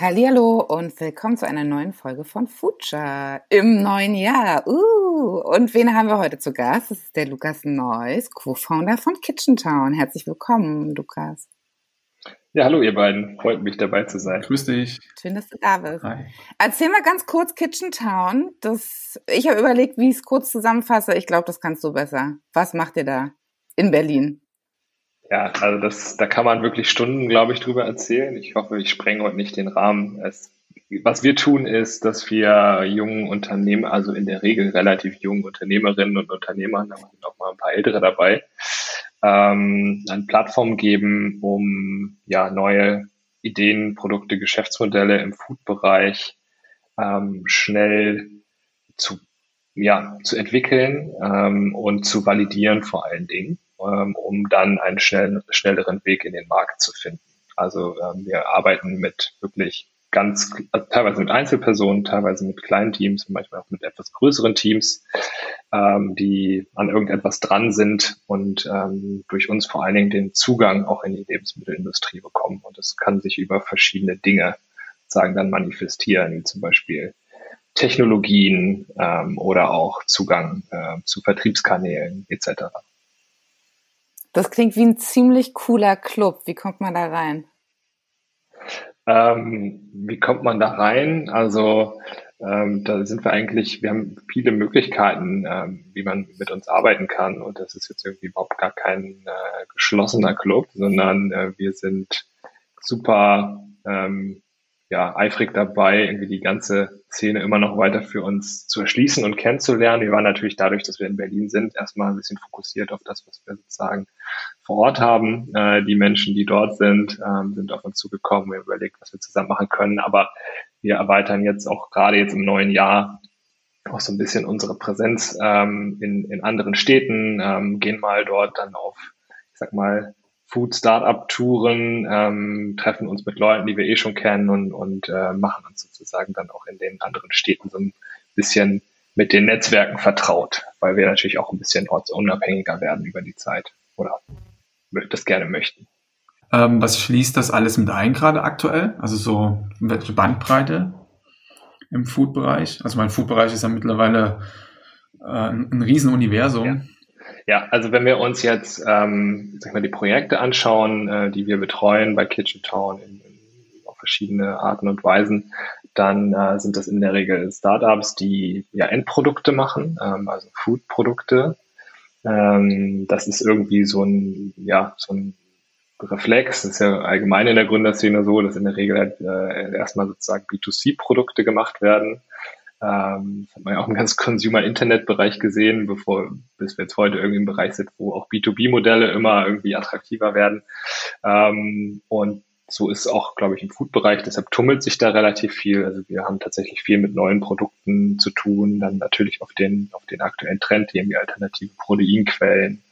Hallihallo und willkommen zu einer neuen Folge von Future im neuen Jahr. Uh, und wen haben wir heute zu Gast? Das ist der Lukas Neuss, Co-Founder von Kitchen Town. Herzlich willkommen, Lukas. Ja, hallo ihr beiden. Freut mich dabei zu sein. Grüß dich. Schön, dass du da bist. Hi. Erzähl mal ganz kurz Kitchen Town. Das, ich habe überlegt, wie ich es kurz zusammenfasse. Ich glaube, das kannst du besser. Was macht ihr da in Berlin? Ja, also das, da kann man wirklich Stunden, glaube ich, drüber erzählen. Ich hoffe, ich sprenge heute nicht den Rahmen. Es, was wir tun, ist, dass wir jungen Unternehmen, also in der Regel relativ jungen Unternehmerinnen und Unternehmern, da sind auch mal ein paar Ältere dabei, ähm, eine Plattform geben, um ja neue Ideen, Produkte, Geschäftsmodelle im Food-Bereich ähm, schnell zu, ja, zu entwickeln ähm, und zu validieren vor allen Dingen, ähm, um dann einen schnell, schnelleren Weg in den Markt zu finden. Also ähm, wir arbeiten mit wirklich ganz, also teilweise mit Einzelpersonen, teilweise mit kleinen Teams, manchmal auch mit etwas größeren Teams, ähm, die an irgendetwas dran sind und ähm, durch uns vor allen Dingen den Zugang auch in die Lebensmittelindustrie bekommen. Und das kann sich über verschiedene Dinge sagen dann manifestieren, wie zum Beispiel Technologien ähm, oder auch Zugang äh, zu Vertriebskanälen etc. Das klingt wie ein ziemlich cooler Club. Wie kommt man da rein? Ähm, wie kommt man da rein? Also ähm, da sind wir eigentlich, wir haben viele Möglichkeiten, ähm, wie man mit uns arbeiten kann. Und das ist jetzt irgendwie überhaupt gar kein äh, geschlossener Club, sondern äh, wir sind super ähm, ja, eifrig dabei, irgendwie die ganze Szene immer noch weiter für uns zu erschließen und kennenzulernen. Wir waren natürlich dadurch, dass wir in Berlin sind, erstmal ein bisschen fokussiert auf das, was wir sozusagen vor Ort haben. Äh, die Menschen, die dort sind, ähm, sind auf uns zugekommen. Wir haben überlegt, was wir zusammen machen können. Aber wir erweitern jetzt auch gerade jetzt im neuen Jahr auch so ein bisschen unsere Präsenz ähm, in, in anderen Städten, ähm, gehen mal dort dann auf, ich sag mal, Food-Startup-Touren, ähm, treffen uns mit Leuten, die wir eh schon kennen und, und äh, machen uns sozusagen dann auch in den anderen Städten so ein bisschen mit den Netzwerken vertraut, weil wir natürlich auch ein bisschen ortsunabhängiger werden über die Zeit oder das gerne möchten. Ähm, was schließt das alles mit ein gerade aktuell? Also so welche Bandbreite im Food-Bereich? Also mein Food-Bereich ist ja mittlerweile äh, ein, ein Riesenuniversum. Ja. Ja, also wenn wir uns jetzt ähm, sag ich mal, die Projekte anschauen, äh, die wir betreuen bei Kitchen Town in, in, auf verschiedene Arten und Weisen, dann äh, sind das in der Regel Startups, die ja Endprodukte machen, ähm, also Foodprodukte. Ähm, das ist irgendwie so ein, ja, so ein Reflex. Das ist ja allgemein in der Gründerszene so, dass in der Regel halt, äh, erstmal sozusagen B2C-Produkte gemacht werden. Ähm, das hat man ja auch im ganzen Consumer-Internet-Bereich gesehen, bevor, bis wir jetzt heute irgendwie im Bereich sind, wo auch B2B-Modelle immer irgendwie attraktiver werden. Ähm, und so ist auch, glaube ich, im Food-Bereich. Deshalb tummelt sich da relativ viel. Also wir haben tatsächlich viel mit neuen Produkten zu tun. Dann natürlich auf den, auf den aktuellen Trend, die irgendwie alternative Proteinquellen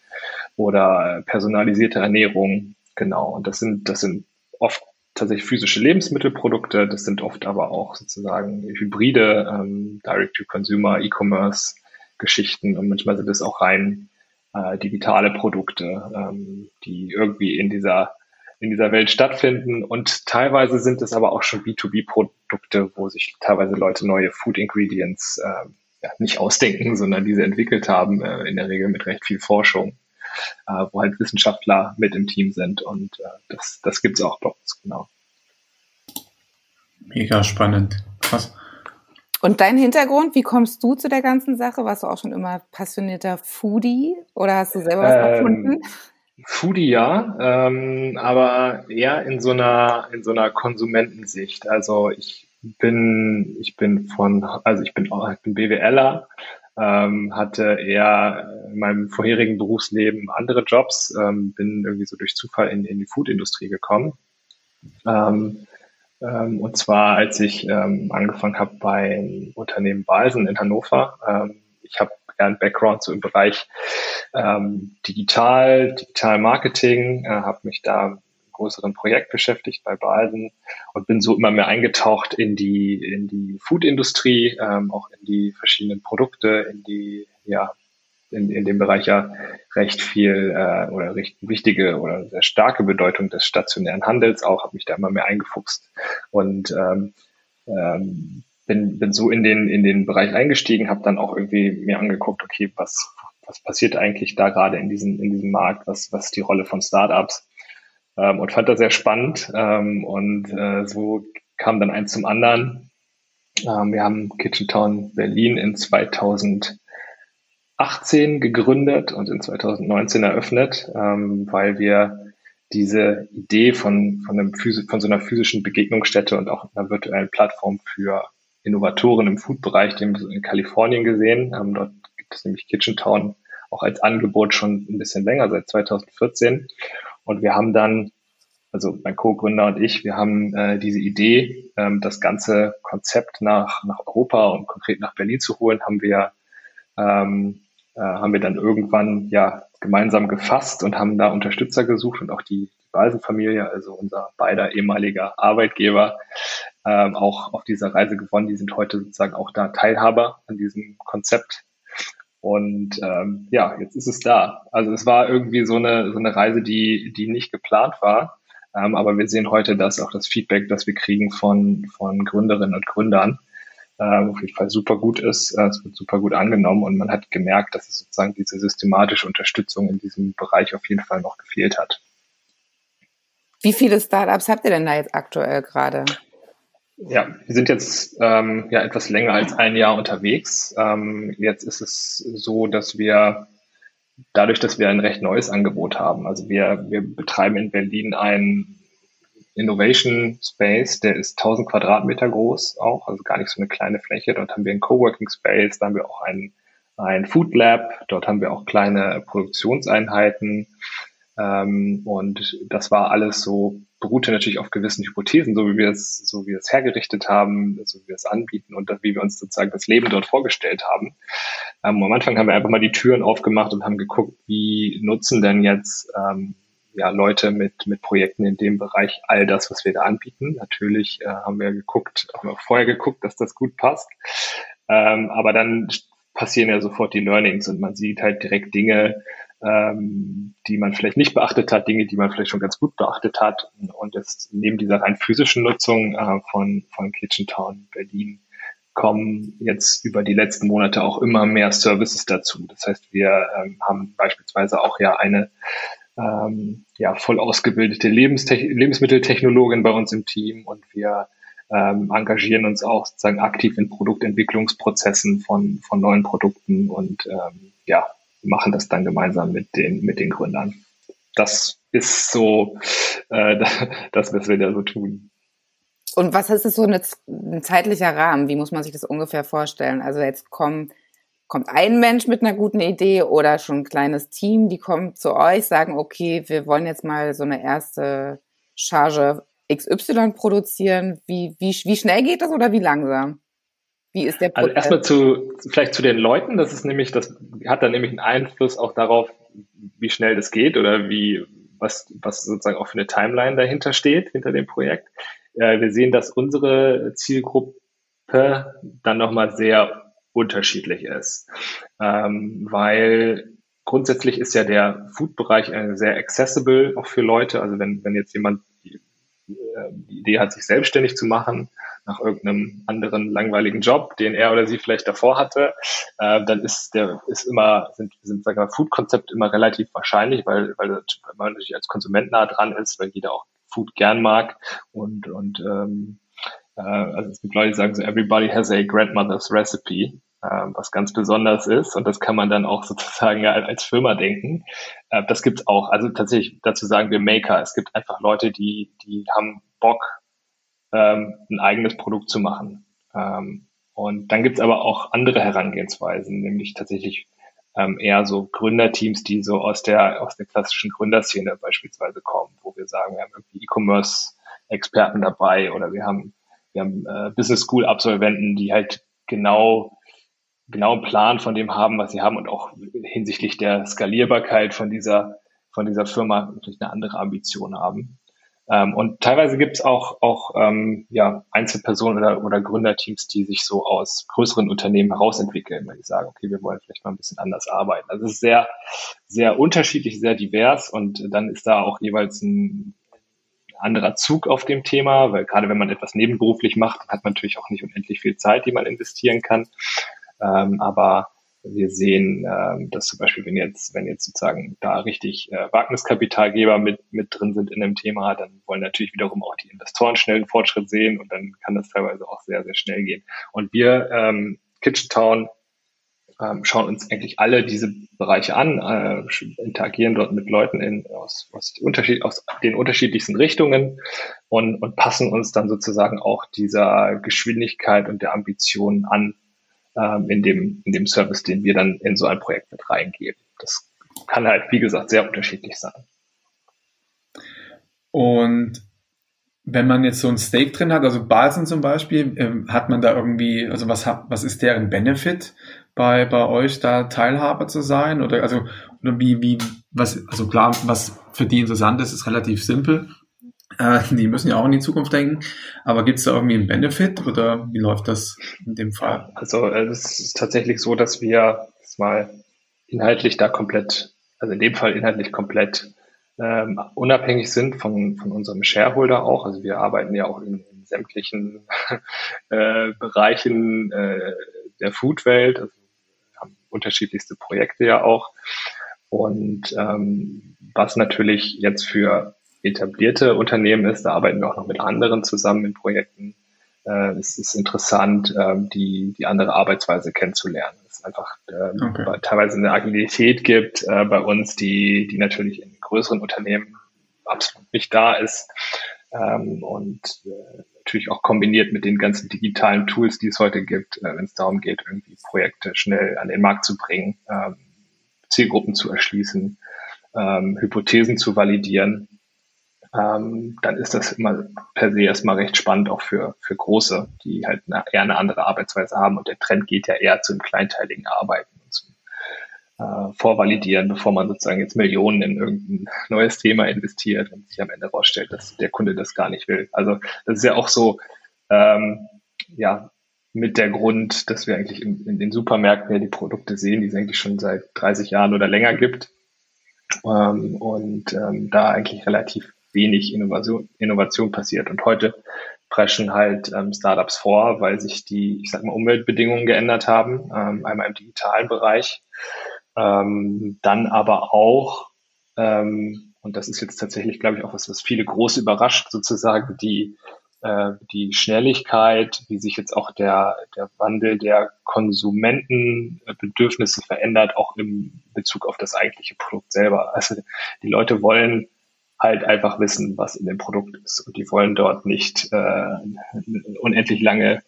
oder personalisierte Ernährung. Genau. Und das sind, das sind oft tatsächlich physische Lebensmittelprodukte. Das sind oft aber auch sozusagen hybride ähm, Direct-to-Consumer, E-Commerce-Geschichten und manchmal sind es auch rein äh, digitale Produkte, ähm, die irgendwie in dieser in dieser Welt stattfinden und teilweise sind es aber auch schon B2B-Produkte, wo sich teilweise Leute neue Food Ingredients äh, ja, nicht ausdenken, sondern diese entwickelt haben, äh, in der Regel mit recht viel Forschung äh, wo halt Wissenschaftler mit im Team sind und äh, das, das gibt es auch bei uns, genau. Mega spannend. Krass. Und dein Hintergrund, wie kommst du zu der ganzen Sache? Warst du auch schon immer passionierter Foodie oder hast du selber was ähm, erfunden? Foodie ja, ähm, aber eher in so einer in so einer Konsumentensicht. Also ich bin ich bin von also ich bin ich bin BWLer ähm, hatte eher in meinem vorherigen Berufsleben andere Jobs, ähm, bin irgendwie so durch Zufall in, in die Foodindustrie gekommen. Ähm, ähm, und zwar, als ich ähm, angefangen habe bei Unternehmen Balsen in Hannover. Ähm, ich habe eher einen Background so im Bereich Digital, Digital Marketing, äh, habe mich da größeren Projekt beschäftigt bei Balden und bin so immer mehr eingetaucht in die in die Food-Industrie, ähm, auch in die verschiedenen Produkte, in die ja in, in dem Bereich ja recht viel äh, oder recht wichtige oder sehr starke Bedeutung des stationären Handels auch, habe mich da immer mehr eingefuchst und ähm, ähm, bin, bin so in den, in den Bereich eingestiegen, habe dann auch irgendwie mir angeguckt, okay, was, was passiert eigentlich da gerade in diesem, in diesem Markt, was, was ist die Rolle von Startups ähm, und fand das sehr spannend ähm, und äh, so kam dann eins zum anderen. Ähm, wir haben Kitchen Town Berlin in 2018 gegründet und in 2019 eröffnet, ähm, weil wir diese Idee von, von, einem von so einer physischen Begegnungsstätte und auch einer virtuellen Plattform für Innovatoren im Food-Bereich, die haben wir in Kalifornien gesehen. Ähm, dort gibt es nämlich Kitchen Town auch als Angebot schon ein bisschen länger, seit 2014. Und wir haben dann, also mein Co-Gründer und ich, wir haben äh, diese Idee, ähm, das ganze Konzept nach, nach Europa und konkret nach Berlin zu holen, haben wir, ähm, äh, haben wir dann irgendwann ja gemeinsam gefasst und haben da Unterstützer gesucht und auch die, die Balsenfamilie, also unser beider ehemaliger Arbeitgeber, ähm, auch auf dieser Reise gewonnen. Die sind heute sozusagen auch da Teilhaber an diesem Konzept. Und ähm, ja, jetzt ist es da. Also es war irgendwie so eine, so eine Reise, die, die nicht geplant war. Ähm, aber wir sehen heute, dass auch das Feedback, das wir kriegen von, von Gründerinnen und Gründern, äh, auf jeden Fall super gut ist. Äh, es wird super gut angenommen und man hat gemerkt, dass es sozusagen diese systematische Unterstützung in diesem Bereich auf jeden Fall noch gefehlt hat. Wie viele Startups habt ihr denn da jetzt aktuell gerade? Ja, wir sind jetzt ähm, ja etwas länger als ein Jahr unterwegs. Ähm, jetzt ist es so, dass wir dadurch, dass wir ein recht neues Angebot haben, also wir, wir betreiben in Berlin ein Innovation Space, der ist 1000 Quadratmeter groß auch, also gar nicht so eine kleine Fläche. Dort haben wir einen Coworking Space, da haben wir auch ein, ein Food Lab, dort haben wir auch kleine Produktionseinheiten. Ähm, und das war alles so, beruhte natürlich auf gewissen Hypothesen, so wie wir es, so wie wir es hergerichtet haben, so wie wir es anbieten und wie wir uns sozusagen das Leben dort vorgestellt haben. Ähm, am Anfang haben wir einfach mal die Türen aufgemacht und haben geguckt, wie nutzen denn jetzt ähm, ja, Leute mit, mit Projekten in dem Bereich all das, was wir da anbieten. Natürlich äh, haben wir geguckt, haben wir vorher geguckt, dass das gut passt. Ähm, aber dann passieren ja sofort die Learnings und man sieht halt direkt Dinge, ähm, die man vielleicht nicht beachtet hat, Dinge, die man vielleicht schon ganz gut beachtet hat. Und jetzt neben dieser rein physischen Nutzung äh, von, von Kitchen Town Berlin kommen jetzt über die letzten Monate auch immer mehr Services dazu. Das heißt, wir ähm, haben beispielsweise auch ja eine ähm, ja, voll ausgebildete Lebensmitteltechnologin bei uns im Team und wir ähm, engagieren uns auch sozusagen aktiv in Produktentwicklungsprozessen von, von neuen Produkten und ähm, ja, machen das dann gemeinsam mit den, mit den Gründern. Das ist so äh, das, was wir da so tun. Und was ist so ein zeitlicher Rahmen? Wie muss man sich das ungefähr vorstellen? Also jetzt kommen kommt ein Mensch mit einer guten Idee oder schon ein kleines Team, die kommen zu euch, sagen, okay, wir wollen jetzt mal so eine erste Charge XY produzieren. Wie, wie, wie schnell geht das oder wie langsam? Wie ist der also Prozess? Also erstmal zu, vielleicht zu den Leuten. Das ist nämlich, das hat dann nämlich einen Einfluss auch darauf, wie schnell das geht oder wie, was, was sozusagen auch für eine Timeline dahinter steht, hinter dem Projekt. Äh, wir sehen, dass unsere Zielgruppe dann nochmal sehr unterschiedlich ist. Ähm, weil grundsätzlich ist ja der Food-Bereich sehr accessible auch für Leute. Also wenn, wenn jetzt jemand die, äh, die Idee hat, sich selbstständig zu machen, nach irgendeinem anderen langweiligen Job, den er oder sie vielleicht davor hatte, äh, dann ist der ist immer sind sind sagen wir Food-Konzept immer relativ wahrscheinlich, weil weil man natürlich als Konsument nah dran ist, weil jeder auch Food gern mag und und ähm, äh, also es gibt Leute, die sagen so, everybody has a grandmother's recipe, äh, was ganz besonders ist. Und das kann man dann auch sozusagen als Firma denken. Äh, das gibt's auch. Also tatsächlich, dazu sagen wir Maker. Es gibt einfach Leute, die, die haben Bock, ähm, ein eigenes Produkt zu machen. Ähm, und dann gibt's aber auch andere Herangehensweisen, nämlich tatsächlich ähm, eher so Gründerteams, die so aus der, aus der klassischen Gründerszene beispielsweise kommen, wo wir sagen, wir haben irgendwie E-Commerce-Experten dabei oder wir haben wir haben äh, Business School Absolventen, die halt genau genauen Plan von dem haben, was sie haben und auch hinsichtlich der Skalierbarkeit von dieser, von dieser Firma vielleicht eine andere Ambition haben. Ähm, und teilweise gibt es auch, auch ähm, ja, Einzelpersonen oder, oder Gründerteams, die sich so aus größeren Unternehmen herausentwickeln, weil die sagen, okay, wir wollen vielleicht mal ein bisschen anders arbeiten. Also es ist sehr, sehr unterschiedlich, sehr divers und dann ist da auch jeweils ein anderer Zug auf dem Thema, weil gerade wenn man etwas nebenberuflich macht, hat man natürlich auch nicht unendlich viel Zeit, die man investieren kann. Ähm, aber wir sehen, ähm, dass zum Beispiel, wenn jetzt, wenn jetzt sozusagen da richtig äh, Wagniskapitalgeber mit, mit drin sind in dem Thema, dann wollen natürlich wiederum auch die Investoren schnell einen Fortschritt sehen und dann kann das teilweise auch sehr, sehr schnell gehen. Und wir, ähm, Kitchen Town, ähm, schauen uns eigentlich alle diese Bereiche an, äh, interagieren dort mit Leuten in, aus, aus, Unterschied, aus den unterschiedlichsten Richtungen und, und passen uns dann sozusagen auch dieser Geschwindigkeit und der Ambition an ähm, in, dem, in dem Service, den wir dann in so ein Projekt mit reingeben. Das kann halt, wie gesagt, sehr unterschiedlich sein. Und wenn man jetzt so ein Stake drin hat, also Balsen zum Beispiel, ähm, hat man da irgendwie, also was hat, was ist deren Benefit bei, bei euch da Teilhaber zu sein? Oder also, oder wie, wie, was, also klar, was für die interessant ist, ist relativ simpel. Äh, die müssen ja auch in die Zukunft denken. Aber gibt es da irgendwie einen Benefit oder wie läuft das in dem Fall? Also äh, es ist tatsächlich so, dass wir das mal inhaltlich da komplett, also in dem Fall inhaltlich komplett ähm, unabhängig sind von, von unserem Shareholder auch. Also wir arbeiten ja auch in, in sämtlichen äh, Bereichen äh, der Foodwelt, also haben unterschiedlichste Projekte ja auch. Und ähm, was natürlich jetzt für etablierte Unternehmen ist, da arbeiten wir auch noch mit anderen zusammen in Projekten. Äh, es ist interessant, äh, die, die andere Arbeitsweise kennenzulernen. Es ist einfach äh, okay. teilweise eine Agilität gibt äh, bei uns, die, die natürlich in größeren Unternehmen absolut nicht da ist. Ähm, und äh, natürlich auch kombiniert mit den ganzen digitalen Tools, die es heute gibt, äh, wenn es darum geht, irgendwie Projekte schnell an den Markt zu bringen, ähm, Zielgruppen zu erschließen, ähm, Hypothesen zu validieren ähm, dann ist das immer per se erstmal recht spannend auch für, für Große, die halt eine, eher eine andere Arbeitsweise haben. Und der Trend geht ja eher zum kleinteiligen Arbeiten und zum äh, Vorvalidieren, bevor man sozusagen jetzt Millionen in irgendein neues Thema investiert und sich am Ende herausstellt, dass der Kunde das gar nicht will. Also das ist ja auch so, ähm, ja, mit der Grund, dass wir eigentlich in, in den Supermärkten ja die Produkte sehen, die es eigentlich schon seit 30 Jahren oder länger gibt. Ähm, und ähm, da eigentlich relativ wenig Innovation, Innovation passiert. Und heute preschen halt ähm, Startups vor, weil sich die, ich sag mal, Umweltbedingungen geändert haben, ähm, einmal im digitalen Bereich, ähm, dann aber auch, ähm, und das ist jetzt tatsächlich, glaube ich, auch was, was viele groß überrascht, sozusagen die, äh, die Schnelligkeit, wie sich jetzt auch der, der Wandel der Konsumentenbedürfnisse verändert, auch im Bezug auf das eigentliche Produkt selber. Also die Leute wollen halt einfach wissen, was in dem Produkt ist. Und die wollen dort nicht äh, eine unendlich lange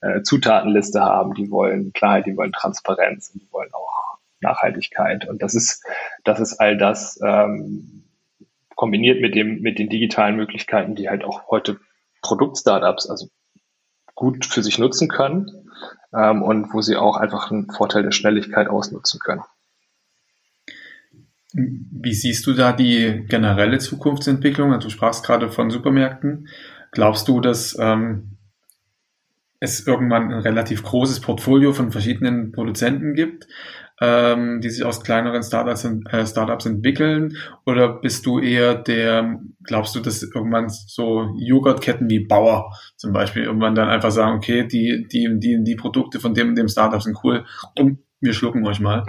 äh, Zutatenliste haben. Die wollen Klarheit, die wollen Transparenz und die wollen auch Nachhaltigkeit. Und das ist, das ist all das ähm, kombiniert mit dem, mit den digitalen Möglichkeiten, die halt auch heute Produktstartups also gut für sich nutzen können ähm, und wo sie auch einfach einen Vorteil der Schnelligkeit ausnutzen können. Wie siehst du da die generelle Zukunftsentwicklung? Also du sprachst gerade von Supermärkten. Glaubst du, dass ähm, es irgendwann ein relativ großes Portfolio von verschiedenen Produzenten gibt, ähm, die sich aus kleineren Startups, äh, Startups entwickeln? Oder bist du eher der, glaubst du, dass irgendwann so Joghurtketten wie Bauer zum Beispiel irgendwann dann einfach sagen, okay, die, die, die, die Produkte von dem und dem Startup sind cool und wir schlucken euch mal?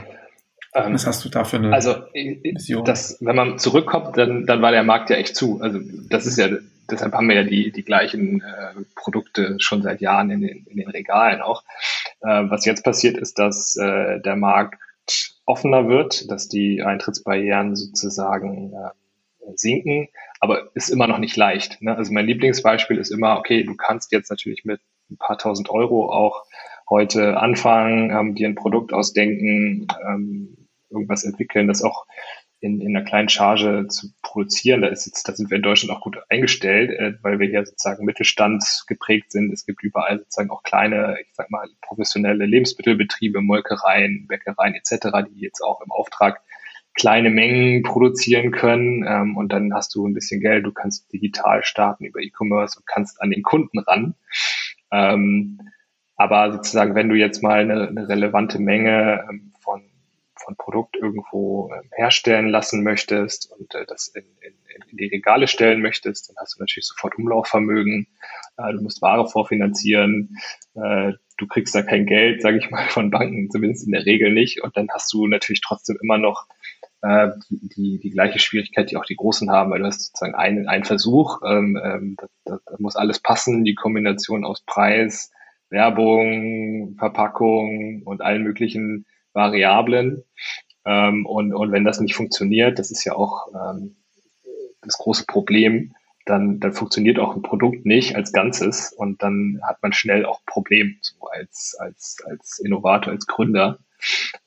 Ähm, Was hast du da für eine Also, Vision? Das, wenn man zurückkommt, dann, dann war der Markt ja echt zu. Also, das ist ja, deshalb haben wir ja die, die gleichen äh, Produkte schon seit Jahren in den, in den Regalen auch. Äh, was jetzt passiert, ist, dass äh, der Markt offener wird, dass die Eintrittsbarrieren sozusagen äh, sinken, aber ist immer noch nicht leicht. Ne? Also mein Lieblingsbeispiel ist immer, okay, du kannst jetzt natürlich mit ein paar tausend Euro auch heute anfangen, ähm, dir ein Produkt ausdenken, ähm, irgendwas entwickeln, das auch in, in einer kleinen Charge zu produzieren. Da ist jetzt, da sind wir in Deutschland auch gut eingestellt, äh, weil wir hier sozusagen Mittelstand geprägt sind. Es gibt überall sozusagen auch kleine, ich sag mal, professionelle Lebensmittelbetriebe, Molkereien, Bäckereien etc., die jetzt auch im Auftrag kleine Mengen produzieren können ähm, und dann hast du ein bisschen Geld, du kannst digital starten über E-Commerce und kannst an den Kunden ran. Ähm, aber sozusagen, wenn du jetzt mal eine, eine relevante Menge ähm, von, von Produkt irgendwo ähm, herstellen lassen möchtest und äh, das in, in, in die Regale stellen möchtest, dann hast du natürlich sofort Umlaufvermögen, äh, du musst Ware vorfinanzieren, äh, du kriegst da kein Geld, sage ich mal, von Banken, zumindest in der Regel nicht. Und dann hast du natürlich trotzdem immer noch äh, die, die gleiche Schwierigkeit, die auch die Großen haben, weil du hast sozusagen einen, einen Versuch, ähm, ähm, da, da muss alles passen, die Kombination aus Preis, Werbung, Verpackung und allen möglichen Variablen. Ähm, und, und wenn das nicht funktioniert, das ist ja auch ähm, das große Problem, dann, dann funktioniert auch ein Produkt nicht als Ganzes und dann hat man schnell auch Problem so als, als, als Innovator, als Gründer.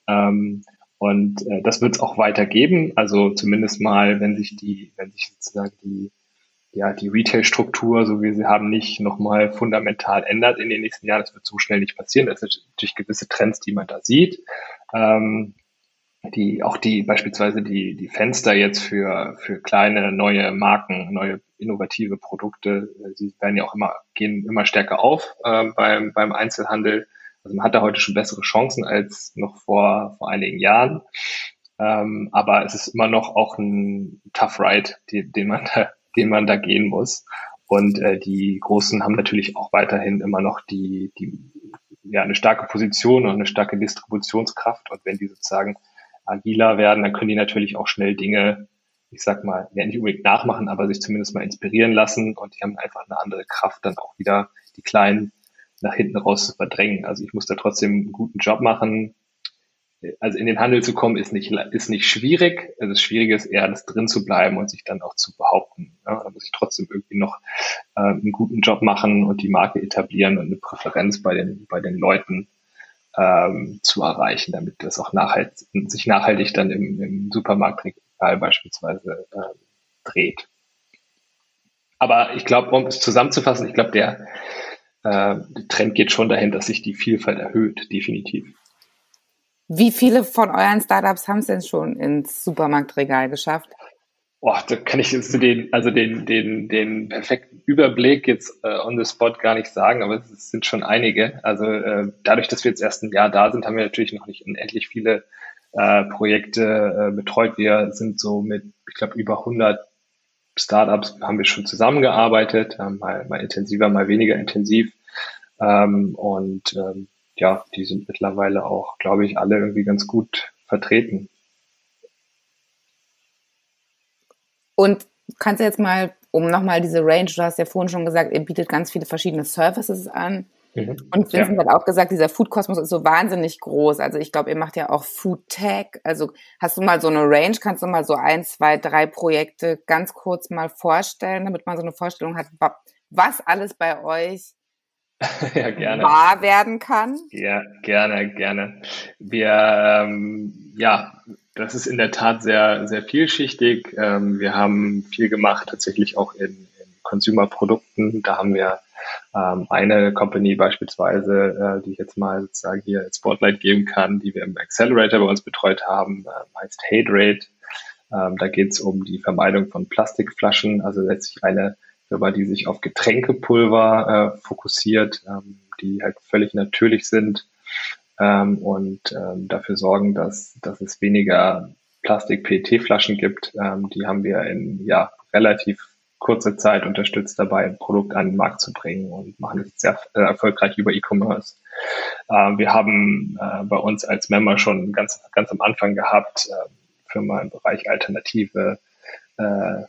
Ähm, und äh, das wird es auch weitergeben. Also zumindest mal, wenn sich die, wenn sich sozusagen die, ja, die Retail-Struktur, so wie sie haben, nicht nochmal fundamental ändert in den nächsten Jahren. Das wird so schnell nicht passieren. Das sind natürlich gewisse Trends, die man da sieht. Ähm, die, auch die, beispielsweise die, die Fenster jetzt für, für kleine, neue Marken, neue innovative Produkte, äh, sie werden ja auch immer, gehen immer stärker auf äh, beim, beim Einzelhandel. Also man hat da heute schon bessere Chancen als noch vor, vor einigen Jahren. Ähm, aber es ist immer noch auch ein Tough Ride, die, den man da, den man da gehen muss. Und äh, die Großen haben natürlich auch weiterhin immer noch die, die, ja, eine starke Position und eine starke Distributionskraft. Und wenn die sozusagen agiler werden, dann können die natürlich auch schnell Dinge, ich sag mal, ja nicht unbedingt nachmachen, aber sich zumindest mal inspirieren lassen. Und die haben einfach eine andere Kraft, dann auch wieder die Kleinen nach hinten raus zu verdrängen. Also ich muss da trotzdem einen guten Job machen. Also in den Handel zu kommen ist nicht, ist nicht schwierig. Also das Schwierige ist eher, das drin zu bleiben und sich dann auch zu behaupten. Ja, da muss ich trotzdem irgendwie noch äh, einen guten Job machen und die Marke etablieren und eine Präferenz bei den, bei den Leuten ähm, zu erreichen, damit das auch nachhalt, sich nachhaltig dann im, im Supermarktregal beispielsweise äh, dreht. Aber ich glaube, um es zusammenzufassen, ich glaube, der, äh, der Trend geht schon dahin, dass sich die Vielfalt erhöht, definitiv. Wie viele von euren Startups haben es denn schon ins Supermarktregal geschafft? Oh, da kann ich jetzt den, also den, den, den perfekten Überblick jetzt äh, on the spot gar nicht sagen, aber es sind schon einige. Also äh, dadurch, dass wir jetzt erst ein Jahr da sind, haben wir natürlich noch nicht unendlich viele äh, Projekte äh, betreut. Wir sind so mit, ich glaube, über 100 Startups haben wir schon zusammengearbeitet, äh, mal, mal intensiver, mal weniger intensiv. Ähm, und ähm, ja, die sind mittlerweile auch, glaube ich, alle irgendwie ganz gut vertreten. Und kannst du jetzt mal, um nochmal diese Range, du hast ja vorhin schon gesagt, ihr bietet ganz viele verschiedene Services an. Mhm. Und Vincent ja. hat auch gesagt, dieser Food-Kosmos ist so wahnsinnig groß. Also ich glaube, ihr macht ja auch Food Tech. Also hast du mal so eine Range? Kannst du mal so ein, zwei, drei Projekte ganz kurz mal vorstellen, damit man so eine Vorstellung hat, was alles bei euch ja, gerne. wahr werden kann? Ja, gerne, gerne. Wir, ähm, ja, das ist in der Tat sehr, sehr vielschichtig. Ähm, wir haben viel gemacht, tatsächlich auch in, in Consumer-Produkten. Da haben wir ähm, eine Company beispielsweise, äh, die ich jetzt mal sozusagen hier als Spotlight geben kann, die wir im Accelerator bei uns betreut haben, äh, heißt Haterate. Ähm, da geht es um die Vermeidung von Plastikflaschen, also letztlich eine Firma, die sich auf Getränkepulver äh, fokussiert, ähm, die halt völlig natürlich sind ähm, und ähm, dafür sorgen, dass, dass es weniger Plastik-PET-Flaschen gibt. Ähm, die haben wir in ja relativ kurzer Zeit unterstützt dabei, ein Produkt an den Markt zu bringen und machen es sehr äh, erfolgreich über E-Commerce. Äh, wir haben äh, bei uns als Member schon ganz, ganz am Anfang gehabt, äh, Firma im Bereich alternative äh,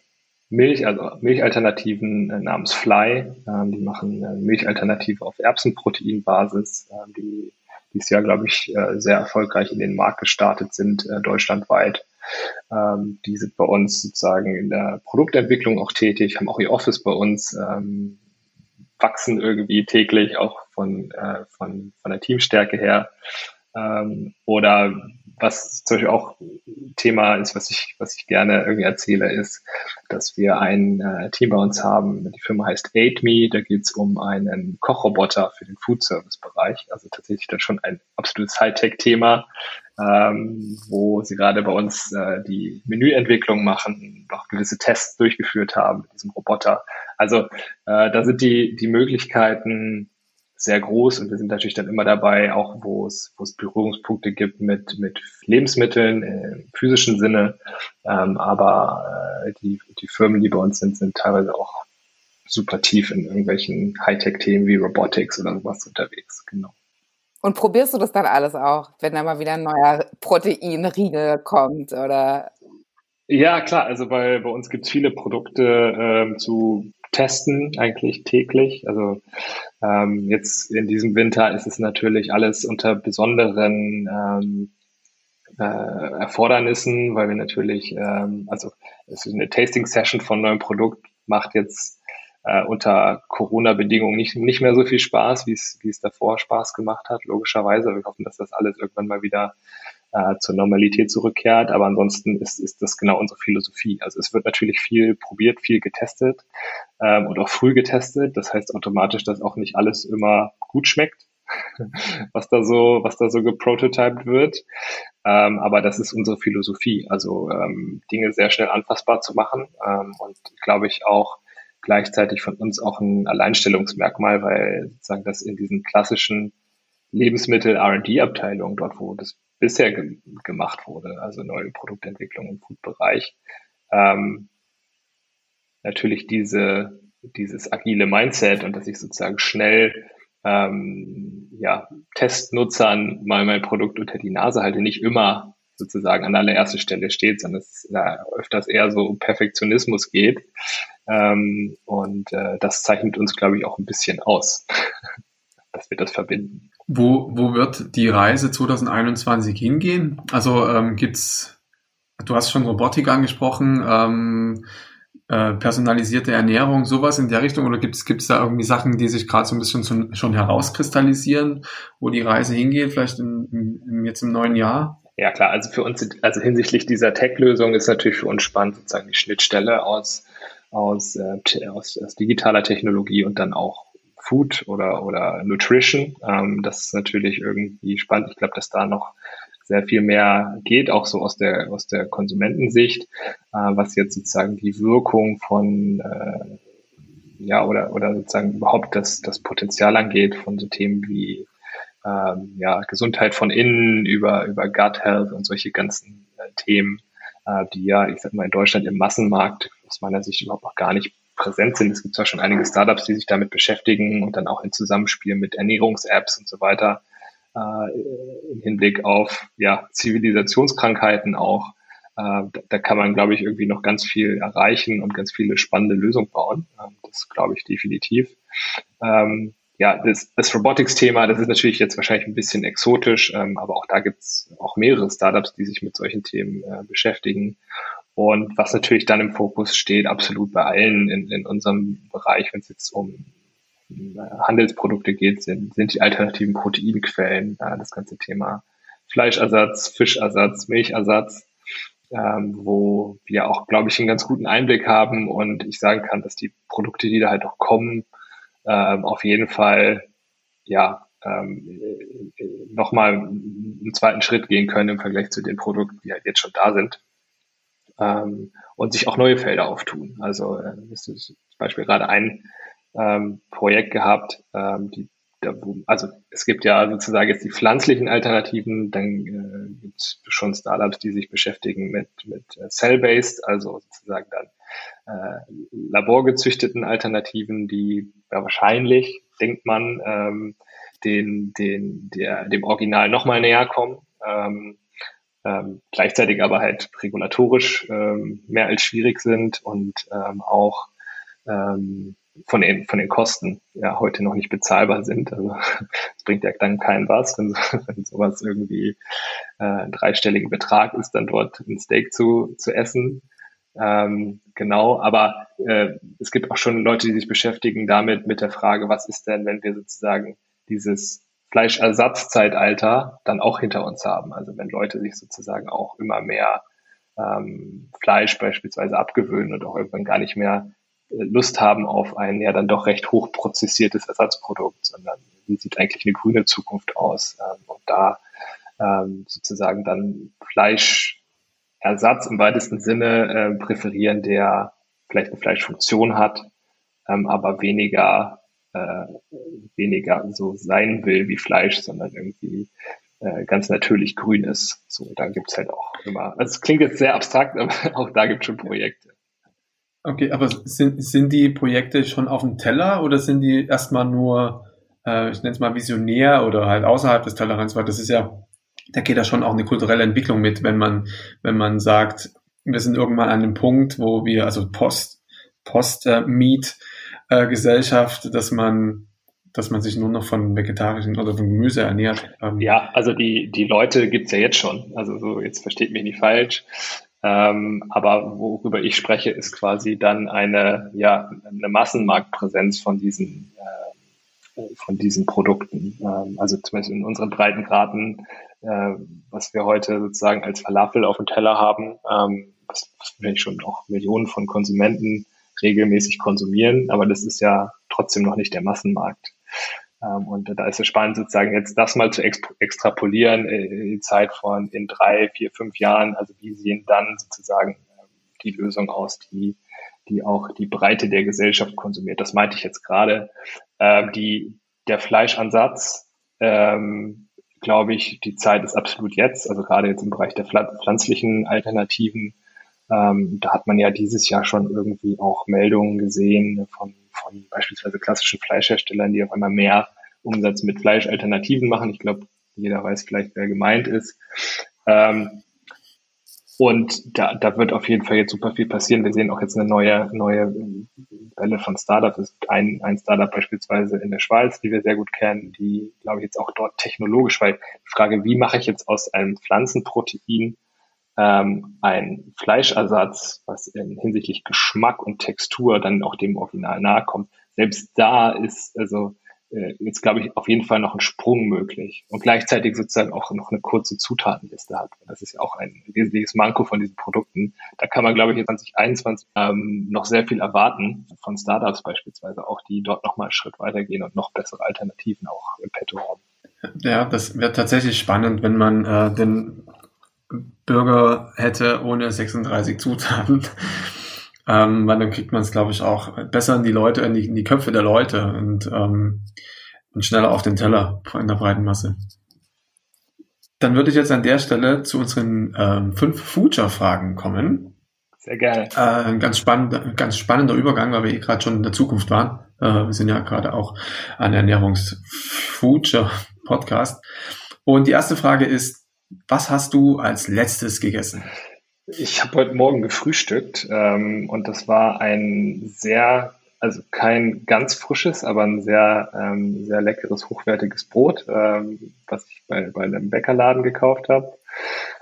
Milch, also Milchalternativen äh, namens Fly. Ähm, die machen äh, Milchalternative auf Erbsenproteinbasis, äh, die dieses Jahr, glaube ich, äh, sehr erfolgreich in den Markt gestartet sind, äh, deutschlandweit. Ähm, die sind bei uns sozusagen in der Produktentwicklung auch tätig, haben auch ihr Office bei uns, ähm, wachsen irgendwie täglich auch von, äh, von, von der Teamstärke her. Ähm, oder was zum Beispiel auch Thema ist, was ich, was ich gerne irgendwie erzähle, ist, dass wir ein äh, Team bei uns haben. Die Firma heißt AidMe. Da geht es um einen Kochroboter für den Food-Service-Bereich. Also tatsächlich dann schon ein absolutes Hightech-Thema, ähm, wo sie gerade bei uns äh, die Menüentwicklung machen, auch gewisse Tests durchgeführt haben mit diesem Roboter. Also äh, da sind die, die Möglichkeiten sehr groß und wir sind natürlich dann immer dabei, auch wo es, wo es Berührungspunkte gibt mit, mit Lebensmitteln im physischen Sinne. Ähm, aber äh, die, die Firmen, die bei uns sind, sind teilweise auch super tief in irgendwelchen Hightech-Themen wie Robotics oder sowas unterwegs. Genau. Und probierst du das dann alles auch, wenn da mal wieder ein neuer Proteinriegel kommt oder? Ja, klar. Also bei, bei uns gibt es viele Produkte ähm, zu testen, eigentlich täglich. Also ähm, jetzt in diesem Winter ist es natürlich alles unter besonderen ähm, äh, Erfordernissen, weil wir natürlich, ähm, also es ist eine Tasting-Session von neuem Produkt, macht jetzt äh, unter Corona-Bedingungen nicht, nicht mehr so viel Spaß, wie es wie es davor Spaß gemacht hat, logischerweise. Wir hoffen, dass das alles irgendwann mal wieder äh, zur Normalität zurückkehrt. Aber ansonsten ist, ist das genau unsere Philosophie. Also es wird natürlich viel probiert, viel getestet ähm, und auch früh getestet. Das heißt automatisch, dass auch nicht alles immer gut schmeckt, was da so, was da so geprototyped wird. Ähm, aber das ist unsere Philosophie. Also ähm, Dinge sehr schnell anfassbar zu machen ähm, und glaube ich auch gleichzeitig von uns auch ein Alleinstellungsmerkmal, weil sozusagen das in diesen klassischen Lebensmittel R&D-Abteilungen, dort wo das bisher ge gemacht wurde, also neue Produktentwicklung im Food-Bereich, ähm, natürlich diese, dieses agile Mindset und dass ich sozusagen schnell ähm, ja, Testnutzern mal mein Produkt unter die Nase halte, nicht immer sozusagen an allererster Stelle steht, sondern es ja, öfters eher so um Perfektionismus geht. Ähm, und äh, das zeichnet uns, glaube ich, auch ein bisschen aus, dass wir das verbinden. Wo, wo wird die Reise 2021 hingehen? Also ähm, gibt's, du hast schon Robotik angesprochen, ähm, äh, personalisierte Ernährung, sowas in der Richtung? Oder gibt es da irgendwie Sachen, die sich gerade so ein bisschen schon, schon herauskristallisieren, wo die Reise hingeht, vielleicht in, in, jetzt im neuen Jahr? Ja klar, also für uns, also hinsichtlich dieser Tech-Lösung ist natürlich für uns spannend sozusagen die Schnittstelle aus, aus, äh, aus, aus digitaler Technologie und dann auch Food oder, oder Nutrition. Ähm, das ist natürlich irgendwie spannend. Ich glaube, dass da noch sehr viel mehr geht, auch so aus der, aus der Konsumentensicht, äh, was jetzt sozusagen die Wirkung von, äh, ja, oder, oder sozusagen überhaupt das, das Potenzial angeht von so Themen wie ähm, ja, Gesundheit von innen über, über Gut Health und solche ganzen äh, Themen, äh, die ja, ich sag mal, in Deutschland im Massenmarkt aus meiner Sicht überhaupt noch gar nicht präsent sind. Es gibt zwar schon einige Startups, die sich damit beschäftigen und dann auch in Zusammenspiel mit Ernährungs-Apps und so weiter äh, im Hinblick auf ja, Zivilisationskrankheiten auch. Äh, da, kann man, glaube ich, irgendwie noch ganz viel erreichen und ganz viele spannende Lösungen bauen. Ähm, das glaube ich definitiv. Ähm, ja, das, das Robotics-Thema, das ist natürlich jetzt wahrscheinlich ein bisschen exotisch, ähm, aber auch da gibt es auch mehrere Startups, die sich mit solchen Themen äh, beschäftigen. Und was natürlich dann im Fokus steht, absolut bei allen in, in unserem Bereich, wenn es jetzt um äh, Handelsprodukte geht, sind, sind die alternativen Proteinquellen, äh, das ganze Thema Fleischersatz, Fischersatz, Milchersatz, ähm, wo wir auch, glaube ich, einen ganz guten Einblick haben und ich sagen kann, dass die Produkte, die da halt auch kommen, ähm, auf jeden Fall ja ähm, nochmal einen zweiten Schritt gehen können im Vergleich zu den Produkten, die halt jetzt schon da sind ähm, und sich auch neue Felder auftun. Also äh, ist zum Beispiel gerade ein ähm, Projekt gehabt, ähm, die also es gibt ja sozusagen jetzt die pflanzlichen Alternativen, dann äh, gibt es schon Startups, die sich beschäftigen mit, mit äh, Cell-Based, also sozusagen dann äh, laborgezüchteten Alternativen, die ja, wahrscheinlich, denkt man, ähm, den, den, der, dem Original nochmal näher kommen. Ähm, ähm, gleichzeitig aber halt regulatorisch ähm, mehr als schwierig sind und ähm, auch ähm, von den, von den Kosten ja heute noch nicht bezahlbar sind. Also es bringt ja dann keinen was, wenn, wenn sowas irgendwie äh, einen dreistelligen Betrag ist, dann dort ein Steak zu, zu essen. Ähm, genau, aber äh, es gibt auch schon Leute, die sich beschäftigen damit mit der Frage, was ist denn, wenn wir sozusagen dieses Fleischersatzzeitalter dann auch hinter uns haben. Also wenn Leute sich sozusagen auch immer mehr ähm, Fleisch beispielsweise abgewöhnen und auch irgendwann gar nicht mehr äh, Lust haben auf ein ja dann doch recht hochprozessiertes Ersatzprodukt, sondern wie sieht eigentlich eine grüne Zukunft aus? Ähm, und da ähm, sozusagen dann Fleischersatz im weitesten Sinne äh, präferieren, der vielleicht eine Fleischfunktion hat, ähm, aber weniger äh, weniger so sein will wie Fleisch, sondern irgendwie äh, ganz natürlich grün ist. So, da gibt's halt auch immer, also es klingt jetzt sehr abstrakt, aber auch da gibt's schon Projekte. Okay, aber sind, sind die Projekte schon auf dem Teller oder sind die erstmal nur, äh, ich nenne es mal visionär oder halt außerhalb des Tellerrands, weil das ist ja, da geht da schon auch eine kulturelle Entwicklung mit, wenn man, wenn man sagt, wir sind irgendwann an einem Punkt, wo wir, also Post, Post-Meat, äh, Gesellschaft, dass man dass man sich nur noch von vegetarischen oder von Gemüse ernährt. Ähm. Ja, also die, die Leute gibt's ja jetzt schon. Also so, jetzt versteht mich nicht falsch. Ähm, aber worüber ich spreche, ist quasi dann eine, ja, eine Massenmarktpräsenz von diesen, äh, von diesen Produkten. Ähm, also zumindest in unseren Breitengraden, äh, was wir heute sozusagen als Falafel auf dem Teller haben, ähm, was, vielleicht schon auch Millionen von Konsumenten regelmäßig konsumieren, aber das ist ja trotzdem noch nicht der Massenmarkt. Ähm, und da ist es spannend, sozusagen jetzt das mal zu extrapolieren äh, in Zeit von in drei, vier, fünf Jahren. Also wie sehen dann sozusagen ähm, die Lösung aus, die, die auch die Breite der Gesellschaft konsumiert. Das meinte ich jetzt gerade. Ähm, die, der Fleischansatz, ähm, glaube ich, die Zeit ist absolut jetzt, also gerade jetzt im Bereich der pflanzlichen Alternativen. Ähm, da hat man ja dieses Jahr schon irgendwie auch Meldungen gesehen von von beispielsweise klassischen Fleischherstellern, die auf einmal mehr Umsatz mit Fleischalternativen machen. Ich glaube, jeder weiß vielleicht, wer gemeint ist. Ähm, und da, da wird auf jeden Fall jetzt super viel passieren. Wir sehen auch jetzt eine neue, neue Welle von Startups. Es gibt ein, ein Startup beispielsweise in der Schweiz, die wir sehr gut kennen, die, glaube ich, jetzt auch dort technologisch, weil die Frage, wie mache ich jetzt aus einem Pflanzenprotein ähm, ein Fleischersatz, was in hinsichtlich Geschmack und Textur dann auch dem Original nahe kommt. Selbst da ist also äh, jetzt glaube ich auf jeden Fall noch ein Sprung möglich und gleichzeitig sozusagen auch noch eine kurze Zutatenliste hat. Das ist ja auch ein wesentliches Manko von diesen Produkten. Da kann man glaube ich in 2021 ähm, noch sehr viel erwarten von Startups beispielsweise auch, die dort noch mal einen Schritt weitergehen und noch bessere Alternativen auch im Petto haben. Ja, das wäre tatsächlich spannend, wenn man äh, den Burger hätte ohne 36 Zutaten. Ähm, weil dann kriegt man es, glaube ich, auch besser in die Leute, in die, in die Köpfe der Leute und, ähm, und schneller auf den Teller in der breiten Masse. Dann würde ich jetzt an der Stelle zu unseren ähm, fünf Future-Fragen kommen. Sehr gerne. Äh, ein ganz, spannend, ganz spannender Übergang, weil wir eh gerade schon in der Zukunft waren. Äh, wir sind ja gerade auch ein Ernährungs-Future-Podcast. Und die erste Frage ist, was hast du als letztes gegessen? Ich habe heute Morgen gefrühstückt ähm, und das war ein sehr, also kein ganz frisches, aber ein sehr, ähm, sehr leckeres, hochwertiges Brot, ähm, was ich bei, bei einem Bäckerladen gekauft habe.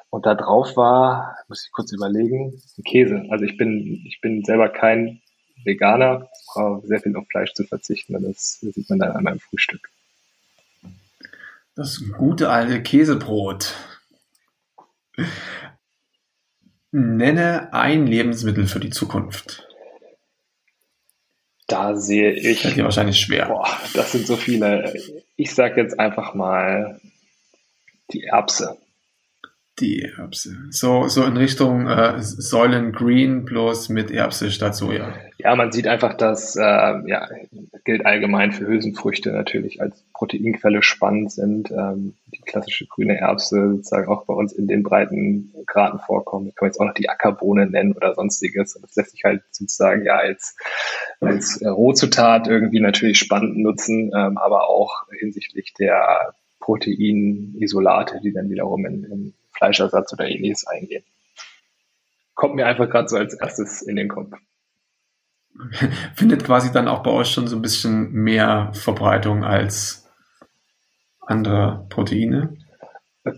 Und da drauf war, muss ich kurz überlegen, Käse. Also ich bin, ich bin selber kein Veganer, brauche sehr viel auf Fleisch zu verzichten. Und das sieht man dann an meinem Frühstück. Das gute alte Käsebrot. Nenne ein Lebensmittel für die Zukunft. Da sehe ich. Das ist wahrscheinlich schwer. Boah, das sind so viele. Ich sage jetzt einfach mal die Erbse die Erbse. So, so in Richtung äh, Säulen Green bloß mit Erbse statt Soja. Ja, man sieht einfach, dass äh, ja, gilt allgemein für Hülsenfrüchte natürlich als Proteinquelle spannend sind. Ähm, klassische grüne Erbse sozusagen auch bei uns in den breiten Graden vorkommen. Ich kann jetzt auch noch die Ackerbohne nennen oder sonstiges. Das lässt sich halt sozusagen ja als, als Rohzutat irgendwie natürlich spannend nutzen, ähm, aber auch hinsichtlich der Proteinisolate, die dann wiederum in, in Fleischersatz oder ähnliches eingehen. Kommt mir einfach gerade so als erstes in den Kopf. Findet quasi dann auch bei euch schon so ein bisschen mehr Verbreitung als andere Proteine?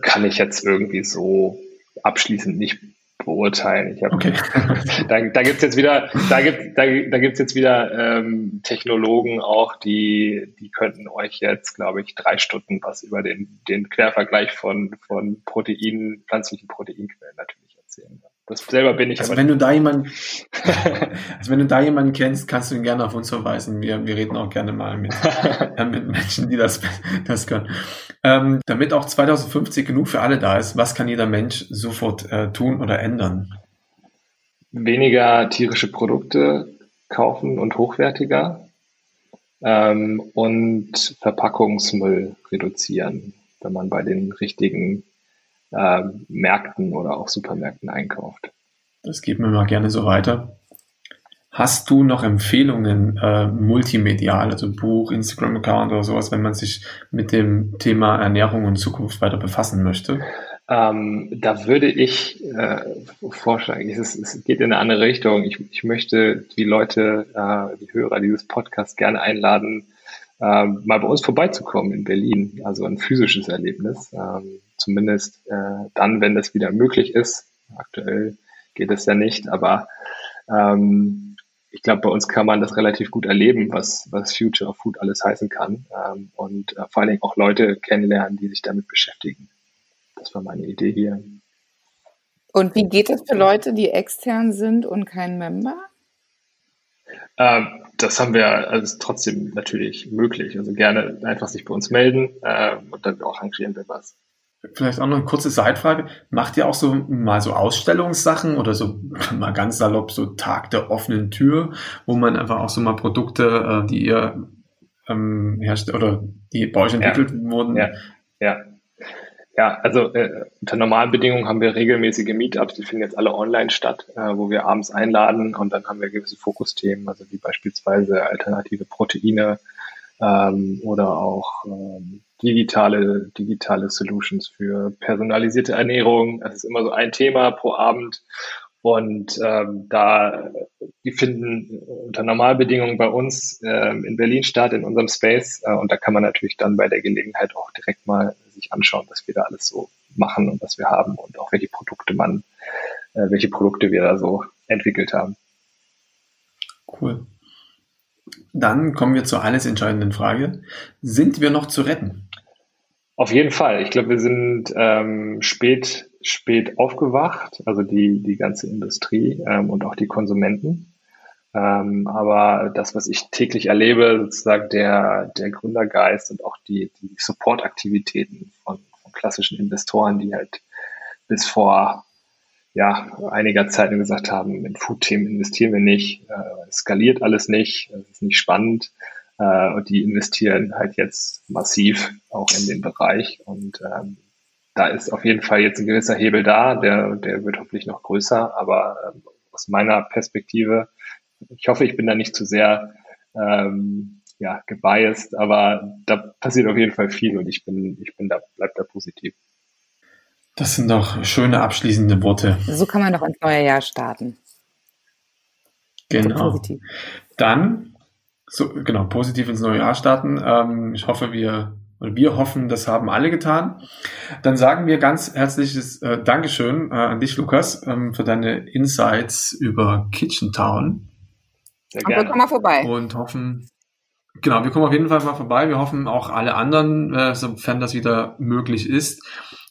Kann ich jetzt irgendwie so abschließend nicht beurteilen. Hab, okay. da, da gibt's jetzt wieder, da gibt, da, da gibt's jetzt wieder ähm, Technologen auch, die, die könnten euch jetzt, glaube ich, drei Stunden was über den, den Quervergleich von, von Proteinen, pflanzlichen Proteinquellen natürlich erzählen. Das selber bin ich. Also wenn du da jemanden, also wenn du da jemanden kennst, kannst du ihn gerne auf uns verweisen. Wir, wir reden auch gerne mal mit, äh, mit Menschen, die das, das können. Ähm, damit auch 2050 genug für alle da ist, was kann jeder Mensch sofort äh, tun oder ändern? Weniger tierische Produkte kaufen und hochwertiger ähm, und Verpackungsmüll reduzieren, wenn man bei den richtigen äh, Märkten oder auch Supermärkten einkauft. Das geht mir mal gerne so weiter. Hast du noch Empfehlungen äh, multimedial, also Buch, Instagram-Account oder sowas, wenn man sich mit dem Thema Ernährung und Zukunft weiter befassen möchte? Ähm, da würde ich äh, vorschlagen, es, es, geht in eine andere Richtung. Ich, ich möchte die Leute, äh, die Hörer dieses Podcasts gerne einladen, äh, mal bei uns vorbeizukommen in Berlin. Also ein physisches Erlebnis. Ähm, zumindest äh, dann, wenn das wieder möglich ist. Aktuell geht es ja nicht, aber ähm, ich glaube, bei uns kann man das relativ gut erleben, was, was Future of Food alles heißen kann ähm, und äh, vor allen Dingen auch Leute kennenlernen, die sich damit beschäftigen. Das war meine Idee hier. Und wie geht es für Leute, die extern sind und kein Member? Ähm, das haben wir also trotzdem natürlich möglich. Also gerne einfach sich bei uns melden äh, und dann auch arrangieren wir was. Vielleicht auch noch eine kurze Seitfrage. Macht ihr auch so mal so Ausstellungssachen oder so mal ganz salopp so Tag der offenen Tür, wo man einfach auch so mal Produkte, äh, die ihr ähm, herstellt oder die bei euch entwickelt ja. wurden? Ja, ja. Ja, also äh, unter normalen Bedingungen haben wir regelmäßige Meetups, die finden jetzt alle online statt, äh, wo wir abends einladen und dann haben wir gewisse Fokusthemen, also wie beispielsweise alternative Proteine ähm, oder auch ähm, digitale, digitale Solutions für personalisierte Ernährung. Das ist immer so ein Thema pro Abend. Und ähm, da, die finden unter Normalbedingungen bei uns ähm, in Berlin statt, in unserem Space. Äh, und da kann man natürlich dann bei der Gelegenheit auch direkt mal sich anschauen, was wir da alles so machen und was wir haben und auch welche Produkte man, äh, welche Produkte wir da so entwickelt haben. Cool. Dann kommen wir zur alles entscheidenden Frage. Sind wir noch zu retten? Auf jeden Fall. Ich glaube, wir sind ähm, spät, spät aufgewacht, also die, die ganze Industrie ähm, und auch die Konsumenten. Ähm, aber das, was ich täglich erlebe, sozusagen der, der Gründergeist und auch die, die Supportaktivitäten von, von klassischen Investoren, die halt bis vor ja, einiger Zeit gesagt haben, in Food-Themen investieren wir nicht, äh, skaliert alles nicht, es ist nicht spannend. Äh, und die investieren halt jetzt massiv auch in den Bereich. Und ähm, da ist auf jeden Fall jetzt ein gewisser Hebel da, der, der wird hoffentlich noch größer. Aber ähm, aus meiner Perspektive, ich hoffe, ich bin da nicht zu sehr ähm, ja, gebiased, aber da passiert auf jeden Fall viel und ich bin, ich bin da, bleib da positiv. Das sind doch schöne abschließende Worte. So kann man doch ins neue Jahr starten. Genau. So Dann so, genau, positiv ins neue Jahr starten. Ähm, ich hoffe, wir, oder wir hoffen, das haben alle getan. Dann sagen wir ganz herzliches äh, Dankeschön äh, an dich, Lukas, ähm, für deine Insights über Kitchen Town. Sehr gerne. Und wir kommen mal vorbei. Und hoffen, genau, wir kommen auf jeden Fall mal vorbei. Wir hoffen auch alle anderen, äh, sofern das wieder möglich ist.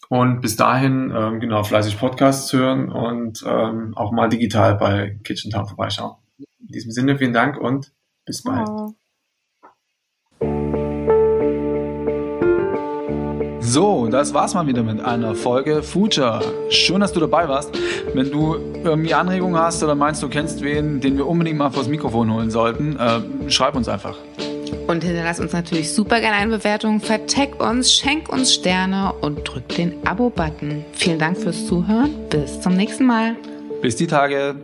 Und bis dahin, ähm, genau, fleißig Podcasts hören und ähm, auch mal digital bei Kitchen Town vorbeischauen. In diesem Sinne, vielen Dank und bis bald. Oh. So, das war's mal wieder mit einer Folge Future. Schön, dass du dabei warst. Wenn du irgendwie Anregungen hast oder meinst, du kennst wen, den wir unbedingt mal vors Mikrofon holen sollten, äh, schreib uns einfach. Und hinterlass uns natürlich super gerne eine Bewertung, vertag uns, schenk uns Sterne und drück den Abo-Button. Vielen Dank fürs Zuhören. Bis zum nächsten Mal. Bis die Tage.